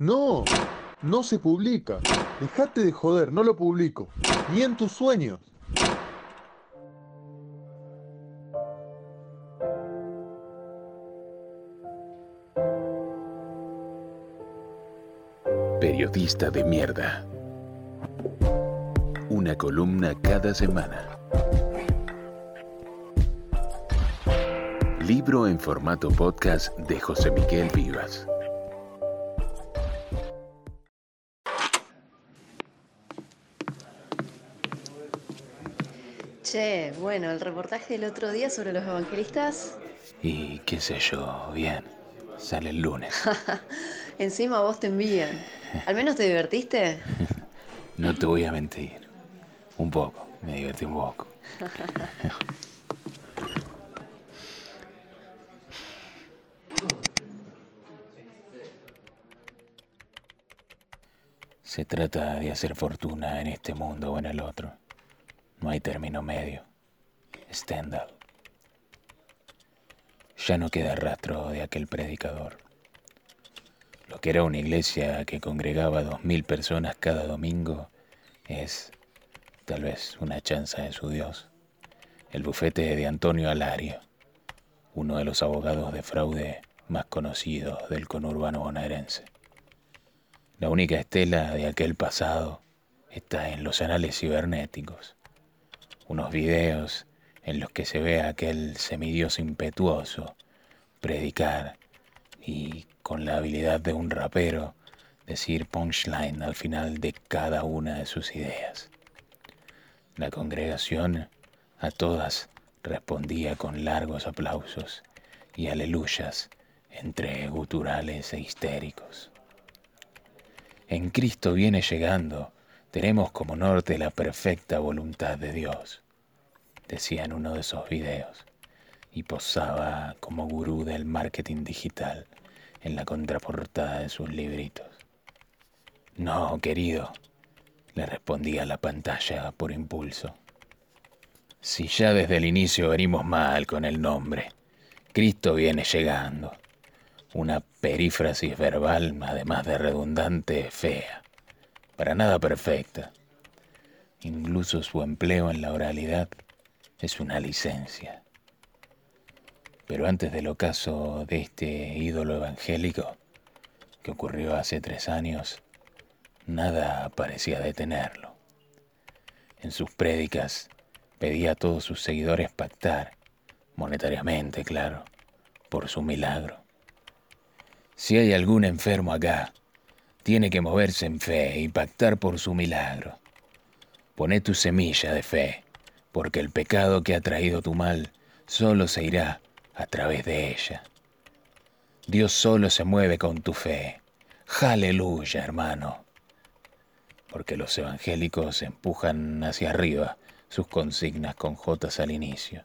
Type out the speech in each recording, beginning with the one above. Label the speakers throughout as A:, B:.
A: No, no se publica. Dejate de joder, no lo publico. Ni en tus sueños.
B: Periodista de mierda. Una columna cada semana. Libro en formato podcast de José Miguel Vivas.
C: Che, bueno, el reportaje del otro día sobre los evangelistas.
B: Y qué sé yo, bien. Sale el lunes.
C: Encima vos te envían. ¿Al menos te divertiste?
B: no te voy a mentir. Un poco, me divertí un poco. Se trata de hacer fortuna en este mundo o en el otro. No hay término medio. Stendhal. Ya no queda rastro de aquel predicador. Lo que era una iglesia que congregaba dos mil personas cada domingo es tal vez una chanza de su Dios. El bufete de Antonio Alario, uno de los abogados de fraude más conocidos del conurbano bonaerense. La única estela de aquel pasado está en los anales cibernéticos unos videos en los que se ve a aquel semidios impetuoso predicar y con la habilidad de un rapero decir punchline al final de cada una de sus ideas. La congregación a todas respondía con largos aplausos y aleluyas entre guturales e histéricos. En Cristo viene llegando tenemos como norte la perfecta voluntad de Dios, decía en uno de esos videos, y posaba como gurú del marketing digital en la contraportada de sus libritos. No, querido, le respondía la pantalla por impulso. Si ya desde el inicio venimos mal con el nombre, Cristo viene llegando. Una perífrasis verbal, además de redundante, fea para nada perfecta. Incluso su empleo en la oralidad es una licencia. Pero antes del ocaso de este ídolo evangélico, que ocurrió hace tres años, nada parecía detenerlo. En sus prédicas pedía a todos sus seguidores pactar, monetariamente, claro, por su milagro. Si hay algún enfermo acá, tiene que moverse en fe y pactar por su milagro. Poné tu semilla de fe, porque el pecado que ha traído tu mal solo se irá a través de ella. Dios solo se mueve con tu fe. Aleluya, hermano. Porque los evangélicos empujan hacia arriba sus consignas con jotas al inicio.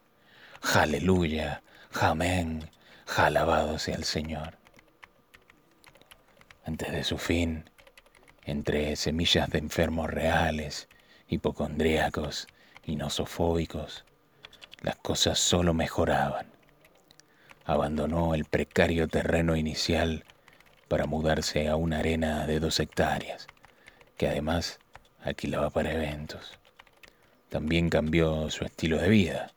B: Aleluya, amén, alabado sea el Señor antes de su fin, entre semillas de enfermos reales, hipocondríacos y nosofóbicos, las cosas solo mejoraban. Abandonó el precario terreno inicial para mudarse a una arena de dos hectáreas, que además alquilaba para eventos. También cambió su estilo de vida.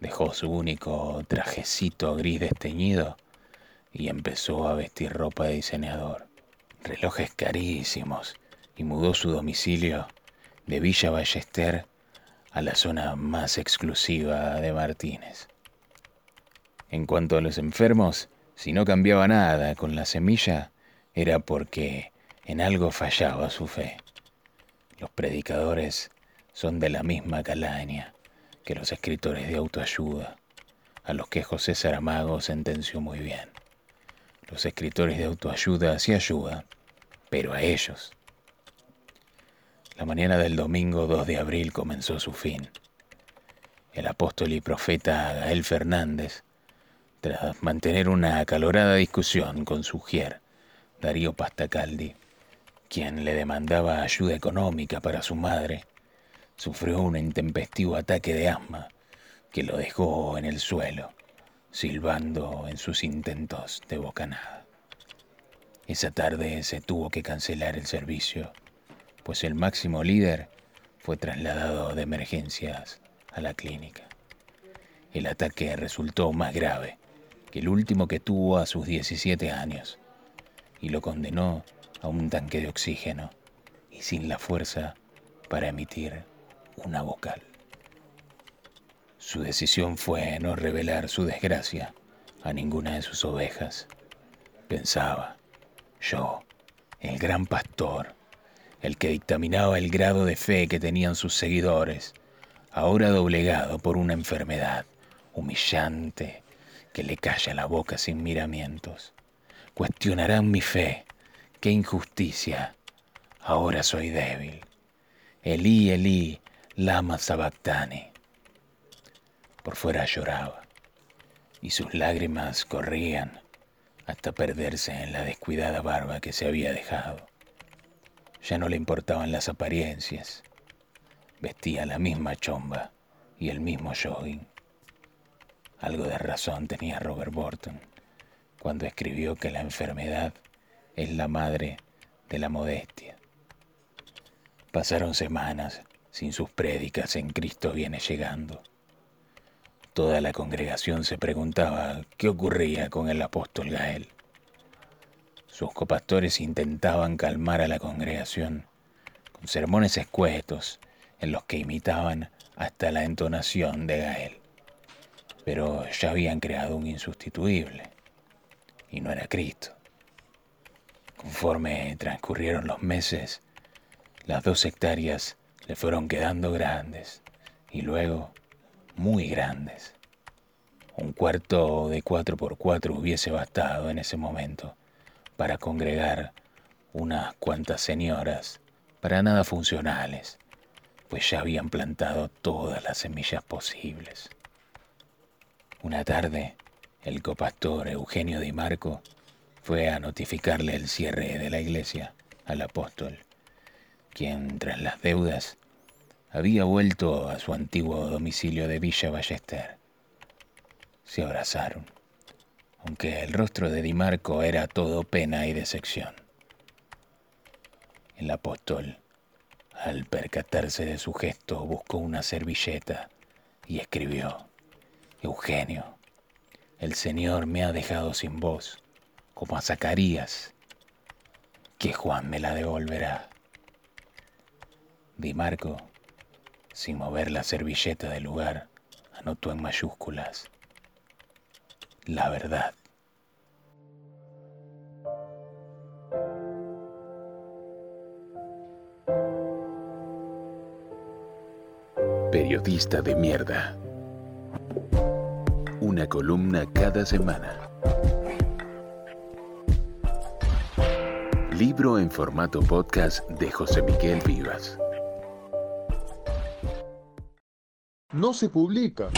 B: Dejó su único trajecito gris desteñido y empezó a vestir ropa de diseñador, relojes carísimos, y mudó su domicilio de Villa Ballester a la zona más exclusiva de Martínez. En cuanto a los enfermos, si no cambiaba nada con la semilla, era porque en algo fallaba su fe. Los predicadores son de la misma calaña que los escritores de autoayuda, a los que José Saramago sentenció muy bien. Los escritores de autoayuda sí ayudan, pero a ellos. La mañana del domingo 2 de abril comenzó su fin. El apóstol y profeta Gael Fernández, tras mantener una acalorada discusión con su gier, Darío Pastacaldi, quien le demandaba ayuda económica para su madre, sufrió un intempestivo ataque de asma que lo dejó en el suelo silbando en sus intentos de bocanada. Esa tarde se tuvo que cancelar el servicio, pues el máximo líder fue trasladado de emergencias a la clínica. El ataque resultó más grave que el último que tuvo a sus 17 años y lo condenó a un tanque de oxígeno y sin la fuerza para emitir una vocal. Su decisión fue no revelar su desgracia a ninguna de sus ovejas. Pensaba, yo, el gran pastor, el que dictaminaba el grado de fe que tenían sus seguidores, ahora doblegado por una enfermedad humillante que le calla la boca sin miramientos. Cuestionarán mi fe, qué injusticia. Ahora soy débil. Elí, Elí, lama sabactani. Por fuera lloraba y sus lágrimas corrían hasta perderse en la descuidada barba que se había dejado. Ya no le importaban las apariencias. Vestía la misma chomba y el mismo jogging. Algo de razón tenía Robert Burton cuando escribió que la enfermedad es la madre de la modestia. Pasaron semanas sin sus prédicas en Cristo viene llegando. Toda la congregación se preguntaba qué ocurría con el apóstol Gael. Sus copastores intentaban calmar a la congregación con sermones escuetos en los que imitaban hasta la entonación de Gael pero ya habían creado un insustituible, y no era Cristo. Conforme transcurrieron los meses, las dos hectáreas le fueron quedando grandes, y luego muy grandes. Un cuarto de cuatro por cuatro hubiese bastado en ese momento para congregar unas cuantas señoras, para nada funcionales, pues ya habían plantado todas las semillas posibles. Una tarde, el copastor Eugenio Di Marco fue a notificarle el cierre de la iglesia al apóstol, quien tras las deudas había vuelto a su antiguo domicilio de Villa Ballester. Se abrazaron, aunque el rostro de Di Marco era todo pena y decepción. El apóstol, al percatarse de su gesto, buscó una servilleta y escribió. Eugenio, el Señor me ha dejado sin voz, como a Zacarías, que Juan me la devolverá. Di Marco, sin mover la servilleta del lugar, anotó en mayúsculas la verdad.
D: Periodista de mierda una columna cada semana. Libro en formato podcast de José Miguel Vivas.
A: No se publica.